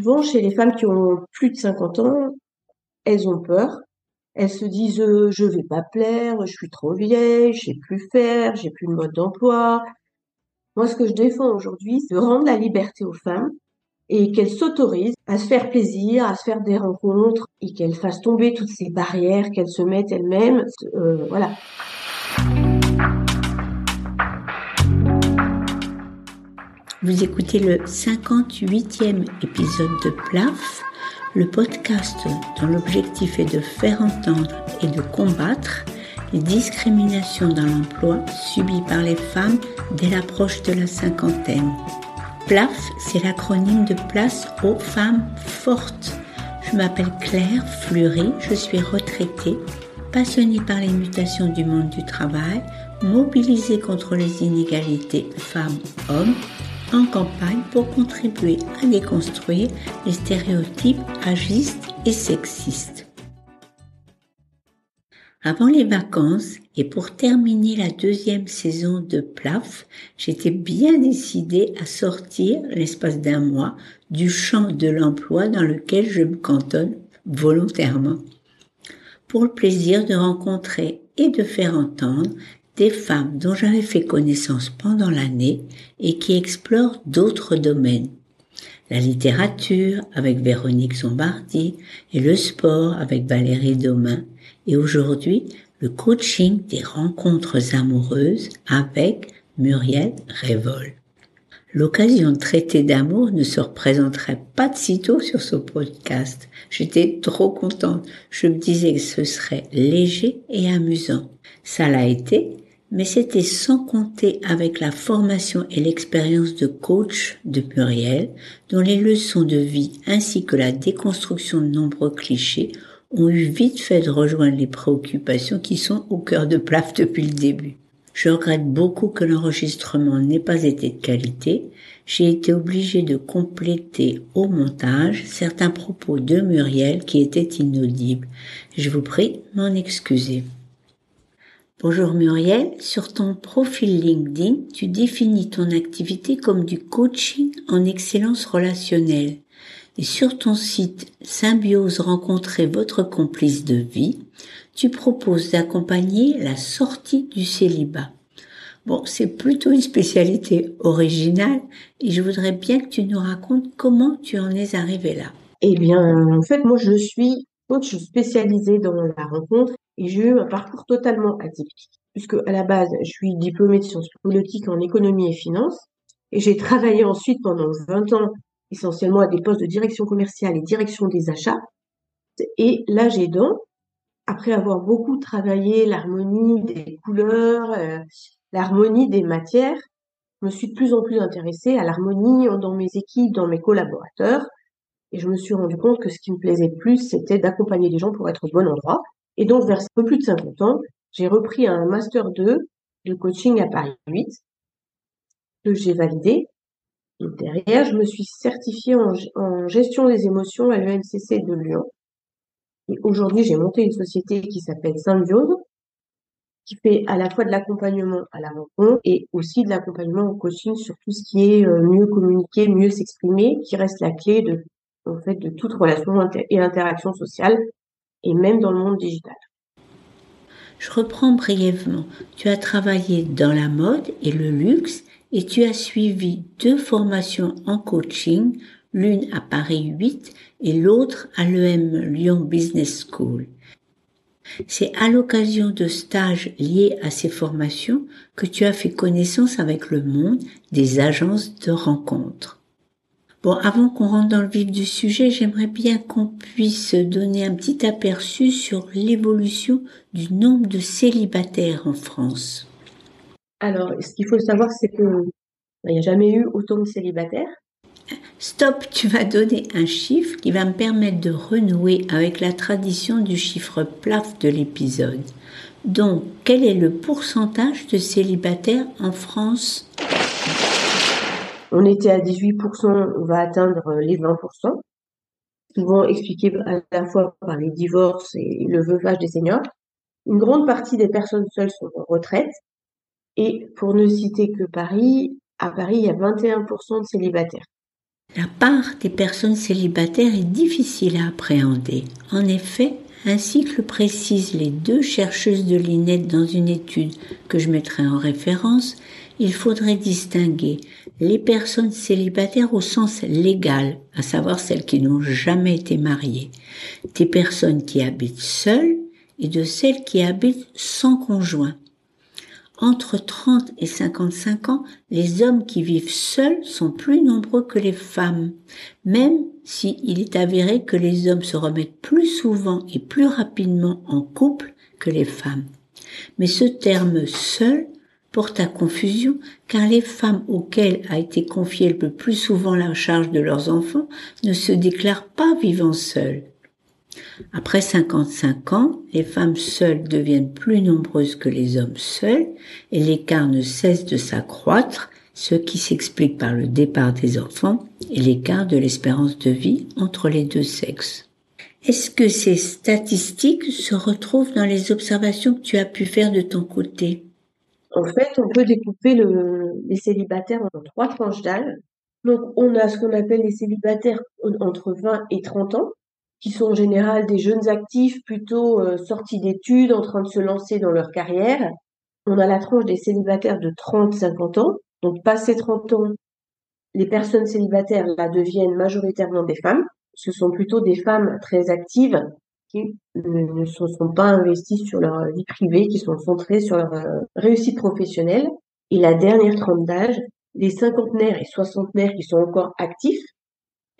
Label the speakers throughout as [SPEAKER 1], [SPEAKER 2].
[SPEAKER 1] souvent, chez les femmes qui ont plus de 50 ans, elles ont peur. Elles se disent euh, je vais pas plaire, je suis trop vieille, je sais plus faire, j'ai plus de mode d'emploi. Moi, ce que je défends aujourd'hui, c'est de rendre la liberté aux femmes et qu'elles s'autorisent à se faire plaisir, à se faire des rencontres et qu'elles fassent tomber toutes ces barrières, qu'elles se mettent elles-mêmes. Euh, voilà.
[SPEAKER 2] Vous écoutez le 58e épisode de PLAF, le podcast dont l'objectif est de faire entendre et de combattre les discriminations dans l'emploi subies par les femmes dès l'approche de la cinquantaine. PLAF, c'est l'acronyme de Place aux femmes fortes. Je m'appelle Claire Fleury, je suis retraitée, passionnée par les mutations du monde du travail, mobilisée contre les inégalités femmes-hommes en campagne pour contribuer à déconstruire les stéréotypes agistes et sexistes. Avant les vacances et pour terminer la deuxième saison de PLAF, j'étais bien décidée à sortir l'espace d'un mois du champ de l'emploi dans lequel je me cantonne volontairement. Pour le plaisir de rencontrer et de faire entendre des femmes dont j'avais fait connaissance pendant l'année et qui explorent d'autres domaines. La littérature avec Véronique Zombardi et le sport avec Valérie Domain et aujourd'hui le coaching des rencontres amoureuses avec Muriel Révol. L'occasion de traiter d'amour ne se représenterait pas de sitôt sur ce podcast. J'étais trop contente. Je me disais que ce serait léger et amusant. Ça l'a été mais c'était sans compter avec la formation et l'expérience de coach de Muriel, dont les leçons de vie ainsi que la déconstruction de nombreux clichés ont eu vite fait de rejoindre les préoccupations qui sont au cœur de Plaf depuis le début. Je regrette beaucoup que l'enregistrement n'ait pas été de qualité. J'ai été obligée de compléter au montage certains propos de Muriel qui étaient inaudibles. Je vous prie m'en excuser. Bonjour Muriel, sur ton profil LinkedIn, tu définis ton activité comme du coaching en excellence relationnelle. Et sur ton site Symbiose rencontrer votre complice de vie, tu proposes d'accompagner la sortie du célibat. Bon, c'est plutôt une spécialité originale et je voudrais bien que tu nous racontes comment tu en es arrivé là.
[SPEAKER 1] Eh bien, en fait, moi, je suis spécialisée dans la rencontre et j'ai eu un parcours totalement atypique, puisque à la base, je suis diplômée de sciences politiques en économie et finance, et j'ai travaillé ensuite pendant 20 ans essentiellement à des postes de direction commerciale et direction des achats. Et là, j'ai donc, après avoir beaucoup travaillé l'harmonie des couleurs, euh, l'harmonie des matières, je me suis de plus en plus intéressée à l'harmonie dans mes équipes, dans mes collaborateurs. Et je me suis rendu compte que ce qui me plaisait plus, c'était d'accompagner les gens pour être au bon endroit et donc, vers un peu plus de 50 ans, j'ai repris un Master 2 de coaching à Paris 8 que j'ai validé. Et derrière, je me suis certifiée en, gestion des émotions à l'ENCC de Lyon. Et aujourd'hui, j'ai monté une société qui s'appelle Symbiose, qui fait à la fois de l'accompagnement à la rencontre et aussi de l'accompagnement au coaching sur tout ce qui est euh, mieux communiquer, mieux s'exprimer, qui reste la clé de, en fait, de toute relation et interaction sociale et même dans le monde digital.
[SPEAKER 2] Je reprends brièvement. Tu as travaillé dans la mode et le luxe et tu as suivi deux formations en coaching, l'une à Paris 8 et l'autre à l'EM Lyon Business School. C'est à l'occasion de stages liés à ces formations que tu as fait connaissance avec le monde des agences de rencontres. Bon, avant qu'on rentre dans le vif du sujet, j'aimerais bien qu'on puisse donner un petit aperçu sur l'évolution du nombre de célibataires en France.
[SPEAKER 1] Alors, ce qu'il faut savoir, c'est qu'il n'y a jamais eu autant de célibataires.
[SPEAKER 2] Stop, tu vas donner un chiffre qui va me permettre de renouer avec la tradition du chiffre plaf de l'épisode. Donc, quel est le pourcentage de célibataires en France?
[SPEAKER 1] On était à 18%, on va atteindre les 20%, souvent expliqué à la fois par les divorces et le veuvage des seniors. Une grande partie des personnes seules sont en retraite. Et pour ne citer que Paris, à Paris, il y a 21% de célibataires.
[SPEAKER 2] La part des personnes célibataires est difficile à appréhender. En effet, ainsi que le précisent les deux chercheuses de l'INET dans une étude que je mettrai en référence, il faudrait distinguer les personnes célibataires au sens légal, à savoir celles qui n'ont jamais été mariées, des personnes qui habitent seules et de celles qui habitent sans conjoint. Entre 30 et 55 ans, les hommes qui vivent seuls sont plus nombreux que les femmes, même s'il est avéré que les hommes se remettent plus souvent et plus rapidement en couple que les femmes. Mais ce terme seul porte à confusion car les femmes auxquelles a été confiée le plus souvent la charge de leurs enfants ne se déclarent pas vivant seules. Après 55 ans, les femmes seules deviennent plus nombreuses que les hommes seuls et l'écart ne cesse de s'accroître, ce qui s'explique par le départ des enfants et l'écart de l'espérance de vie entre les deux sexes. Est-ce que ces statistiques se retrouvent dans les observations que tu as pu faire de ton côté?
[SPEAKER 1] En fait, on peut découper les célibataires en trois tranches d'âge. Donc, on a ce qu'on appelle les célibataires entre 20 et 30 ans, qui sont en général des jeunes actifs plutôt euh, sortis d'études, en train de se lancer dans leur carrière. On a la tranche des célibataires de 30-50 ans. Donc, passé 30 ans, les personnes célibataires là deviennent majoritairement des femmes. Ce sont plutôt des femmes très actives qui ne se sont pas investies sur leur vie privée, qui sont centrées sur leur euh, réussite professionnelle. Et la dernière tranche d'âge, les cinquantenaires et soixantenaires qui sont encore actifs,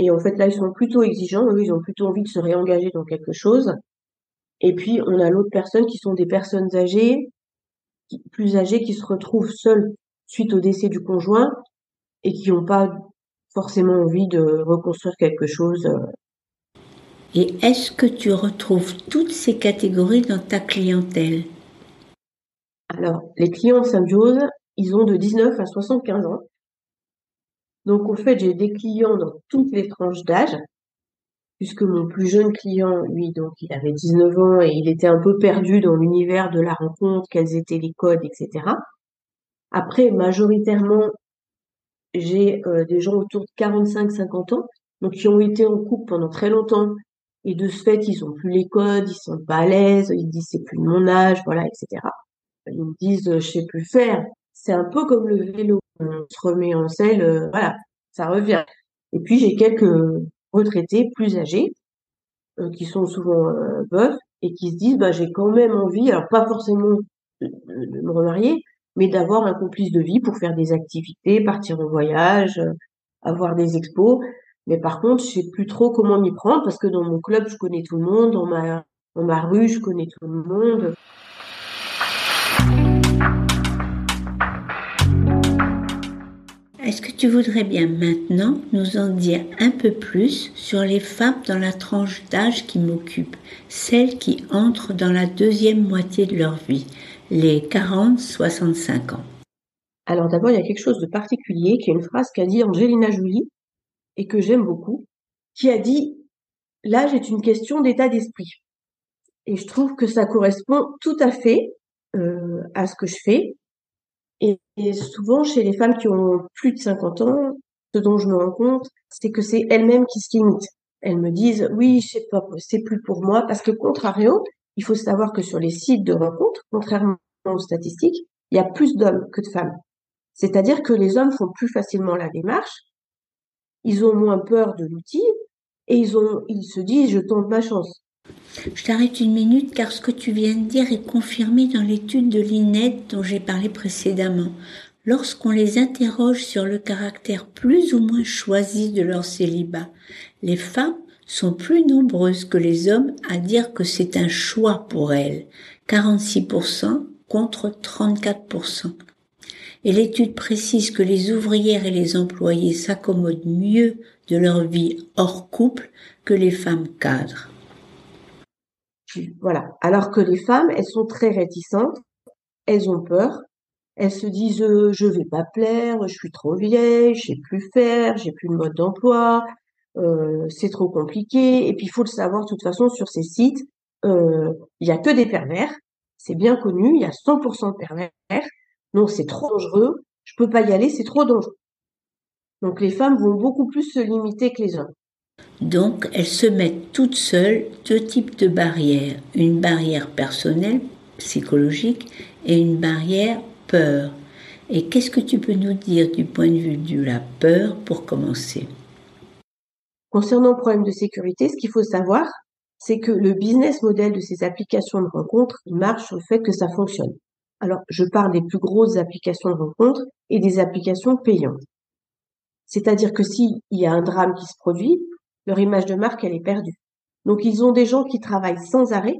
[SPEAKER 1] et en fait, là, ils sont plutôt exigeants. Eux, ils ont plutôt envie de se réengager dans quelque chose. Et puis, on a l'autre personne qui sont des personnes âgées, plus âgées, qui se retrouvent seules suite au décès du conjoint et qui n'ont pas forcément envie de reconstruire quelque chose.
[SPEAKER 2] Et est-ce que tu retrouves toutes ces catégories dans ta clientèle?
[SPEAKER 1] Alors, les clients symbiose, ils ont de 19 à 75 ans. Donc, au fait, j'ai des clients dans toutes les tranches d'âge, puisque mon plus jeune client, lui, donc, il avait 19 ans et il était un peu perdu dans l'univers de la rencontre, quels étaient les codes, etc. Après, majoritairement, j'ai euh, des gens autour de 45-50 ans, donc qui ont été en couple pendant très longtemps, et de ce fait, ils ont plus les codes, ils sont pas à l'aise, ils disent c'est plus de mon âge, voilà, etc. Ils me disent je sais plus faire. C'est un peu comme le vélo on se remet en selle, euh, voilà, ça revient. Et puis j'ai quelques retraités plus âgés euh, qui sont souvent euh, et qui se disent bah j'ai quand même envie, alors pas forcément de, me remarier, mais d'avoir un complice de vie pour faire des activités, partir en voyage, avoir des expos. Mais par contre, je sais plus trop comment m'y prendre parce que dans mon club, je connais tout le monde, dans ma dans ma rue, je connais tout le monde.
[SPEAKER 2] Est-ce que tu voudrais bien maintenant nous en dire un peu plus sur les femmes dans la tranche d'âge qui m'occupe, celles qui entrent dans la deuxième moitié de leur vie, les 40-65 ans?
[SPEAKER 1] Alors d'abord, il y a quelque chose de particulier, qui est une phrase qu'a dit Angelina Jolie, et que j'aime beaucoup, qui a dit L'âge est une question d'état d'esprit. Et je trouve que ça correspond tout à fait euh, à ce que je fais, et, souvent, chez les femmes qui ont plus de 50 ans, ce dont je me rends compte, c'est que c'est elles-mêmes qui se limitent. Elles me disent, oui, je sais pas, c'est plus pour moi, parce que contrario, il faut savoir que sur les sites de rencontres, contrairement aux statistiques, il y a plus d'hommes que de femmes. C'est-à-dire que les hommes font plus facilement la démarche, ils ont moins peur de l'outil, et ils ont, ils se disent, je tente ma chance.
[SPEAKER 2] Je t'arrête une minute car ce que tu viens de dire est confirmé dans l'étude de l'INED dont j'ai parlé précédemment. Lorsqu'on les interroge sur le caractère plus ou moins choisi de leur célibat, les femmes sont plus nombreuses que les hommes à dire que c'est un choix pour elles, 46% contre 34%. Et l'étude précise que les ouvrières et les employés s'accommodent mieux de leur vie hors couple que les femmes cadres.
[SPEAKER 1] Voilà. Alors que les femmes, elles sont très réticentes, elles ont peur, elles se disent euh, je vais pas plaire, je suis trop vieille, je sais plus faire, j'ai plus de mode d'emploi, euh, c'est trop compliqué. Et puis il faut le savoir, de toute façon, sur ces sites, euh, il y a que des pervers, c'est bien connu, il y a 100% de pervers. Non, c'est trop dangereux, je peux pas y aller, c'est trop dangereux. Donc les femmes vont beaucoup plus se limiter que les hommes.
[SPEAKER 2] Donc elles se mettent toutes seules deux types de barrières. Une barrière personnelle, psychologique, et une barrière peur. Et qu'est-ce que tu peux nous dire du point de vue de la peur pour commencer?
[SPEAKER 1] Concernant le problème de sécurité, ce qu'il faut savoir, c'est que le business model de ces applications de rencontres marche sur le fait que ça fonctionne. Alors, je parle des plus grosses applications de rencontres et des applications payantes. C'est-à-dire que s'il y a un drame qui se produit, leur image de marque, elle est perdue. Donc, ils ont des gens qui travaillent sans arrêt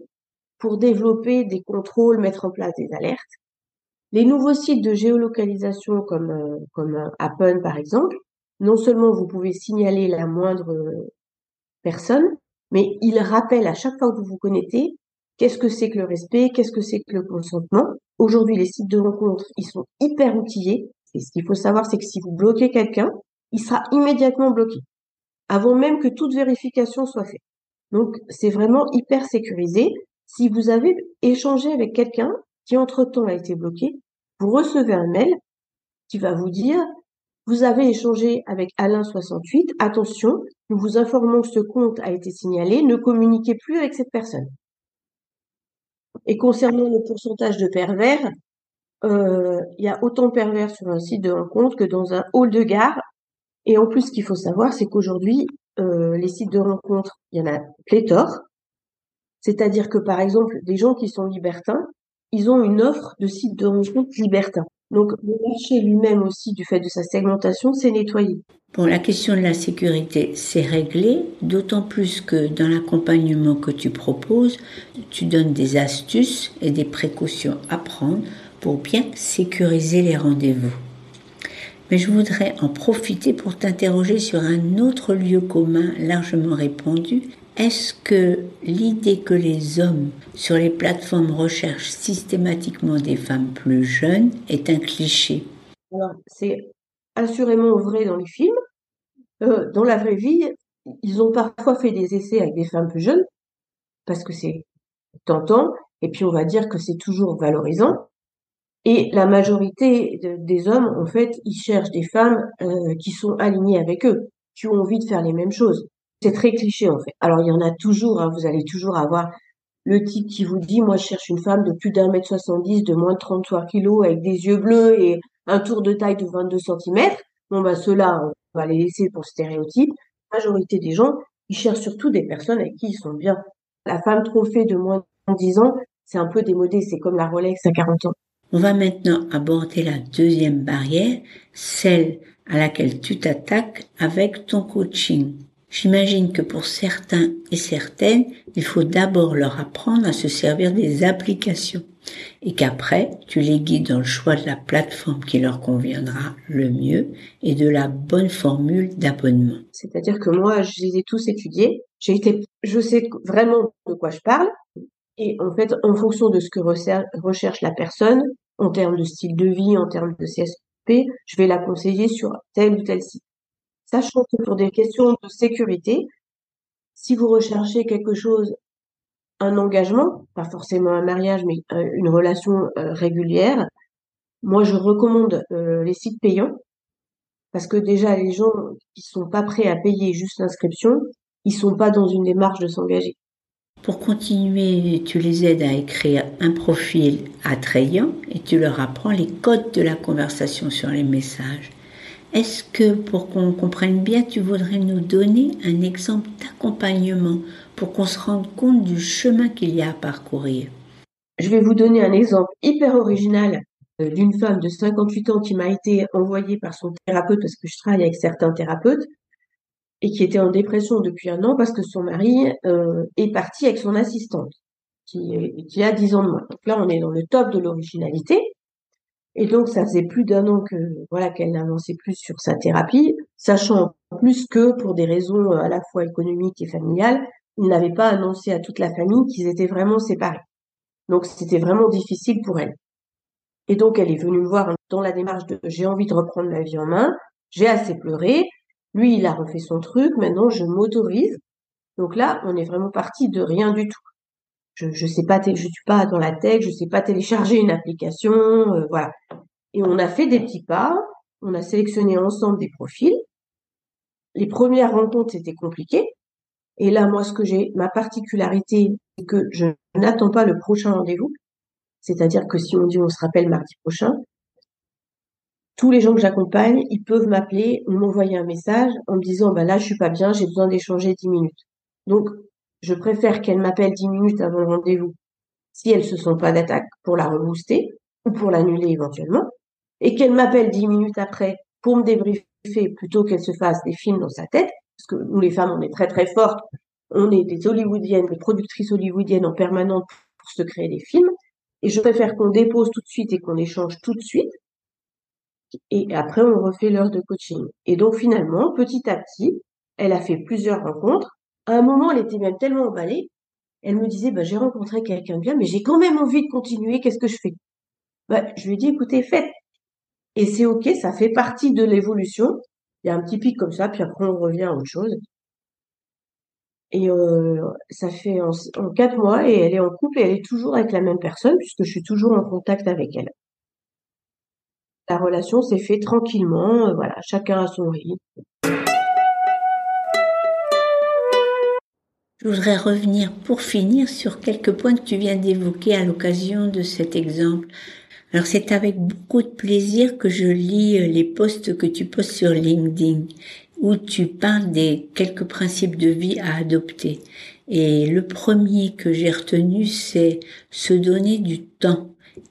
[SPEAKER 1] pour développer des contrôles, mettre en place des alertes. Les nouveaux sites de géolocalisation comme, euh, comme euh, Apple, par exemple, non seulement vous pouvez signaler la moindre personne, mais il rappelle à chaque fois que vous vous connectez qu'est-ce que c'est que le respect, qu'est-ce que c'est que le consentement. Aujourd'hui, les sites de rencontres, ils sont hyper outillés. Et ce qu'il faut savoir, c'est que si vous bloquez quelqu'un, il sera immédiatement bloqué, avant même que toute vérification soit faite. Donc, c'est vraiment hyper sécurisé. Si vous avez échangé avec quelqu'un qui entre-temps a été bloqué, vous recevez un mail qui va vous dire vous avez échangé avec Alain 68. Attention, nous vous informons que ce compte a été signalé. Ne communiquez plus avec cette personne. Et concernant le pourcentage de pervers, euh, il y a autant de pervers sur un site de rencontre que dans un hall de gare. Et en plus, ce qu'il faut savoir, c'est qu'aujourd'hui, euh, les sites de rencontre, il y en a pléthore. C'est-à-dire que, par exemple, des gens qui sont libertins, ils ont une offre de sites de rencontre libertins. Donc le marché lui-même aussi, du fait de sa segmentation, s'est nettoyé.
[SPEAKER 2] Bon, la question de la sécurité, c'est réglé, d'autant plus que dans l'accompagnement que tu proposes, tu donnes des astuces et des précautions à prendre pour bien sécuriser les rendez-vous. Mais je voudrais en profiter pour t'interroger sur un autre lieu commun largement répandu est-ce que l'idée que les hommes sur les plateformes recherchent systématiquement des femmes plus jeunes est un cliché?
[SPEAKER 1] C'est assurément vrai dans les films. Euh, dans la vraie vie, ils ont parfois fait des essais avec des femmes plus jeunes, parce que c'est tentant, et puis on va dire que c'est toujours valorisant. Et la majorité des hommes, en fait, ils cherchent des femmes euh, qui sont alignées avec eux, qui ont envie de faire les mêmes choses. C'est très cliché en fait. Alors il y en a toujours, hein, vous allez toujours avoir le type qui vous dit moi je cherche une femme de plus d'un mètre soixante-dix, de moins de 33 kilos, avec des yeux bleus et un tour de taille de 22 cm. Bon bah ceux-là, on va les laisser pour stéréotype. La majorité des gens, ils cherchent surtout des personnes avec qui ils sont bien. La femme trophée de moins de 10 ans, c'est un peu démodé, c'est comme la Rolex à 40 ans.
[SPEAKER 2] On va maintenant aborder la deuxième barrière, celle à laquelle tu t'attaques avec ton coaching. J'imagine que pour certains et certaines, il faut d'abord leur apprendre à se servir des applications et qu'après, tu les guides dans le choix de la plateforme qui leur conviendra le mieux et de la bonne formule d'abonnement.
[SPEAKER 1] C'est-à-dire que moi, je les ai tous étudiés. J'ai été, je sais vraiment de quoi je parle. Et en fait, en fonction de ce que recherche la personne, en termes de style de vie, en termes de CSP, je vais la conseiller sur tel ou tel site. Sachant que pour des questions de sécurité, si vous recherchez quelque chose, un engagement, pas forcément un mariage, mais euh, une relation euh, régulière, moi je recommande euh, les sites payants parce que déjà les gens qui sont pas prêts à payer juste l'inscription, ils sont pas dans une démarche de s'engager.
[SPEAKER 2] Pour continuer, tu les aides à écrire un profil attrayant et tu leur apprends les codes de la conversation sur les messages. Est-ce que pour qu'on comprenne bien, tu voudrais nous donner un exemple d'accompagnement pour qu'on se rende compte du chemin qu'il y a à parcourir?
[SPEAKER 1] Je vais vous donner un exemple hyper original euh, d'une femme de 58 ans qui m'a été envoyée par son thérapeute parce que je travaille avec certains thérapeutes et qui était en dépression depuis un an parce que son mari euh, est parti avec son assistante qui, qui a 10 ans de moins. Donc là, on est dans le top de l'originalité. Et donc, ça faisait plus d'un an que voilà qu'elle n'avançait plus sur sa thérapie, sachant plus que pour des raisons euh, à la fois économiques et familiales, il n'avait pas annoncé à toute la famille qu'ils étaient vraiment séparés. Donc, c'était vraiment difficile pour elle. Et donc, elle est venue me voir dans la démarche de j'ai envie de reprendre ma vie en main, j'ai assez pleuré, lui, il a refait son truc, maintenant je m'autorise. Donc là, on est vraiment parti de rien du tout je je sais pas je suis pas dans la tech, je sais pas télécharger une application, euh, voilà. Et on a fait des petits pas, on a sélectionné ensemble des profils les premières rencontres, c'était compliqué. Et là, moi, ce que j'ai, ma particularité, c'est que je n'attends pas le prochain rendez-vous. C'est-à-dire que si on dit on se rappelle mardi prochain, tous les gens que j'accompagne, ils peuvent m'appeler ou m'envoyer un message en me disant, bah là, je suis pas bien, j'ai besoin d'échanger dix minutes. Donc, je préfère qu'elle m'appelle dix minutes avant le rendez-vous si elle se sent pas d'attaque pour la rebooster ou pour l'annuler éventuellement et qu'elle m'appelle dix minutes après pour me débriefer plutôt qu'elle se fasse des films dans sa tête, parce que nous les femmes, on est très très fortes, on est des hollywoodiennes, des productrices hollywoodiennes en permanence pour se créer des films, et je préfère qu'on dépose tout de suite et qu'on échange tout de suite, et après on refait l'heure de coaching. Et donc finalement, petit à petit, elle a fait plusieurs rencontres. À un moment, elle était même tellement emballée, elle me disait, bah, j'ai rencontré quelqu'un bien, mais j'ai quand même envie de continuer, qu'est-ce que je fais? Bah, Je lui ai dit, écoutez, faites. Et c'est OK, ça fait partie de l'évolution. Il y a un petit pic comme ça, puis après on revient à autre chose. Et euh, ça fait en, quatre mois et elle est en couple et elle est toujours avec la même personne puisque je suis toujours en contact avec elle. La relation s'est faite tranquillement, euh, voilà, chacun a son rythme.
[SPEAKER 2] Je voudrais revenir pour finir sur quelques points que tu viens d'évoquer à l'occasion de cet exemple. Alors c'est avec beaucoup de plaisir que je lis euh, les posts que tu postes sur LinkedIn où tu parles des quelques principes de vie à adopter. Et le premier que j'ai retenu, c'est se donner du temps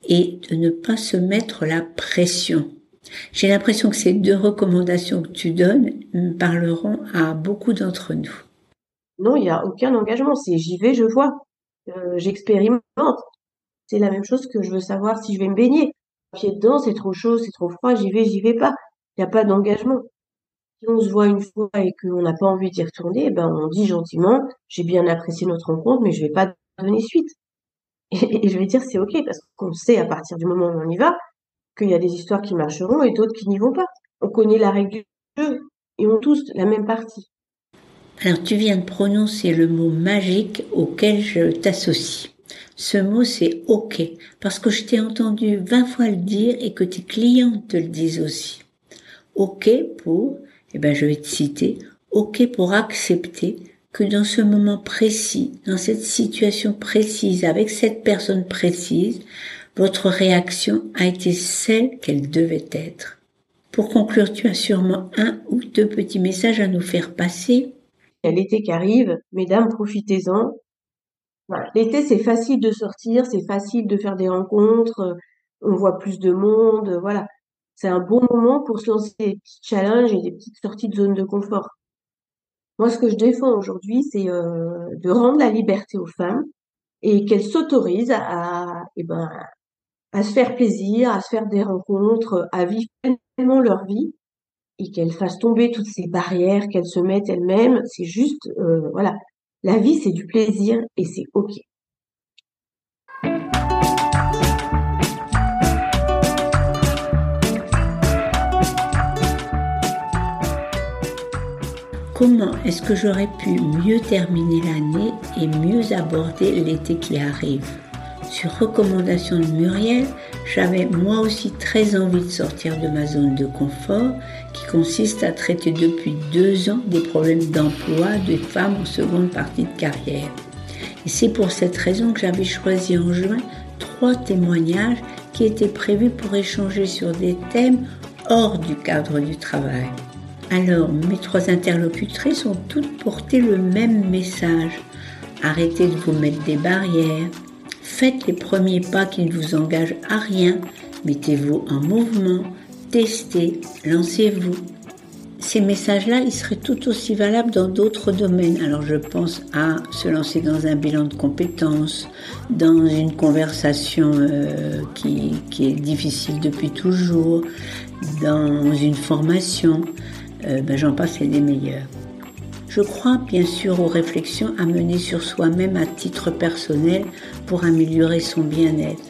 [SPEAKER 2] et de ne pas se mettre la pression. J'ai l'impression que ces deux recommandations que tu donnes parleront à beaucoup d'entre nous.
[SPEAKER 1] Non, il n'y a aucun engagement. C'est j'y vais, je vois. Euh, j'expérimente. C'est la même chose que je veux savoir si je vais me baigner. Pied dedans, c'est trop chaud, c'est trop froid, j'y vais, j'y vais pas. Il n'y a pas d'engagement si on se voit une fois et qu'on n'a pas envie d'y retourner, ben on dit gentiment, j'ai bien apprécié notre rencontre, mais je vais pas donner suite. Et, je vais dire c'est ok parce qu'on sait à partir du moment où on y va qu'il y a des histoires qui marcheront et d'autres qui n'y vont pas. On connaît la règle du jeu et on tous la même partie.
[SPEAKER 2] Alors tu viens de prononcer le mot magique auquel je t'associe. Ce mot c'est ok parce que je t'ai entendu 20 fois le dire et que tes clients te le disent aussi. Ok pour eh ben, je vais te citer, OK pour accepter que dans ce moment précis, dans cette situation précise, avec cette personne précise, votre réaction a été celle qu'elle devait être. Pour conclure, tu as sûrement un ou deux petits messages à nous faire passer.
[SPEAKER 1] Il y a l'été qui arrive, mesdames, profitez-en. L'été, c'est facile de sortir, c'est facile de faire des rencontres, on voit plus de monde, voilà c'est un bon moment pour se lancer des petits challenges et des petites sorties de zone de confort. Moi, ce que je défends aujourd'hui, c'est euh, de rendre la liberté aux femmes et qu'elles s'autorisent à, eh ben, à se faire plaisir, à se faire des rencontres, à vivre pleinement leur vie et qu'elles fassent tomber toutes ces barrières qu'elles se mettent elles-mêmes. C'est juste, euh, voilà, la vie, c'est du plaisir et c'est OK.
[SPEAKER 2] Comment est-ce que j'aurais pu mieux terminer l'année et mieux aborder l'été qui arrive? Sur recommandation de Muriel, j'avais moi aussi très envie de sortir de ma zone de confort qui consiste à traiter depuis deux ans des problèmes d'emploi des femmes en seconde partie de carrière. Et c'est pour cette raison que j'avais choisi en juin trois témoignages qui étaient prévus pour échanger sur des thèmes hors du cadre du travail. Alors, mes trois interlocutrices ont toutes porté le même message. Arrêtez de vous mettre des barrières. Faites les premiers pas qui ne vous engagent à rien. Mettez-vous en mouvement. Testez. Lancez-vous. Ces messages-là, ils seraient tout aussi valables dans d'autres domaines. Alors je pense à se lancer dans un bilan de compétences, dans une conversation euh, qui, qui est difficile depuis toujours, dans une formation. Euh, ben, j'en passe, c'est des meilleurs. Je crois bien sûr aux réflexions à mener sur soi-même à titre personnel pour améliorer son bien-être.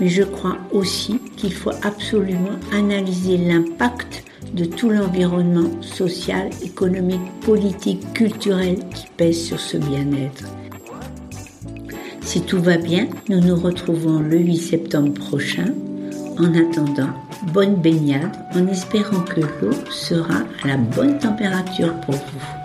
[SPEAKER 2] Mais je crois aussi qu'il faut absolument analyser l'impact de tout l'environnement social, économique, politique, culturel qui pèse sur ce bien-être. Si tout va bien, nous nous retrouvons le 8 septembre prochain. En attendant, bonne baignade en espérant que l'eau sera à la bonne température pour vous.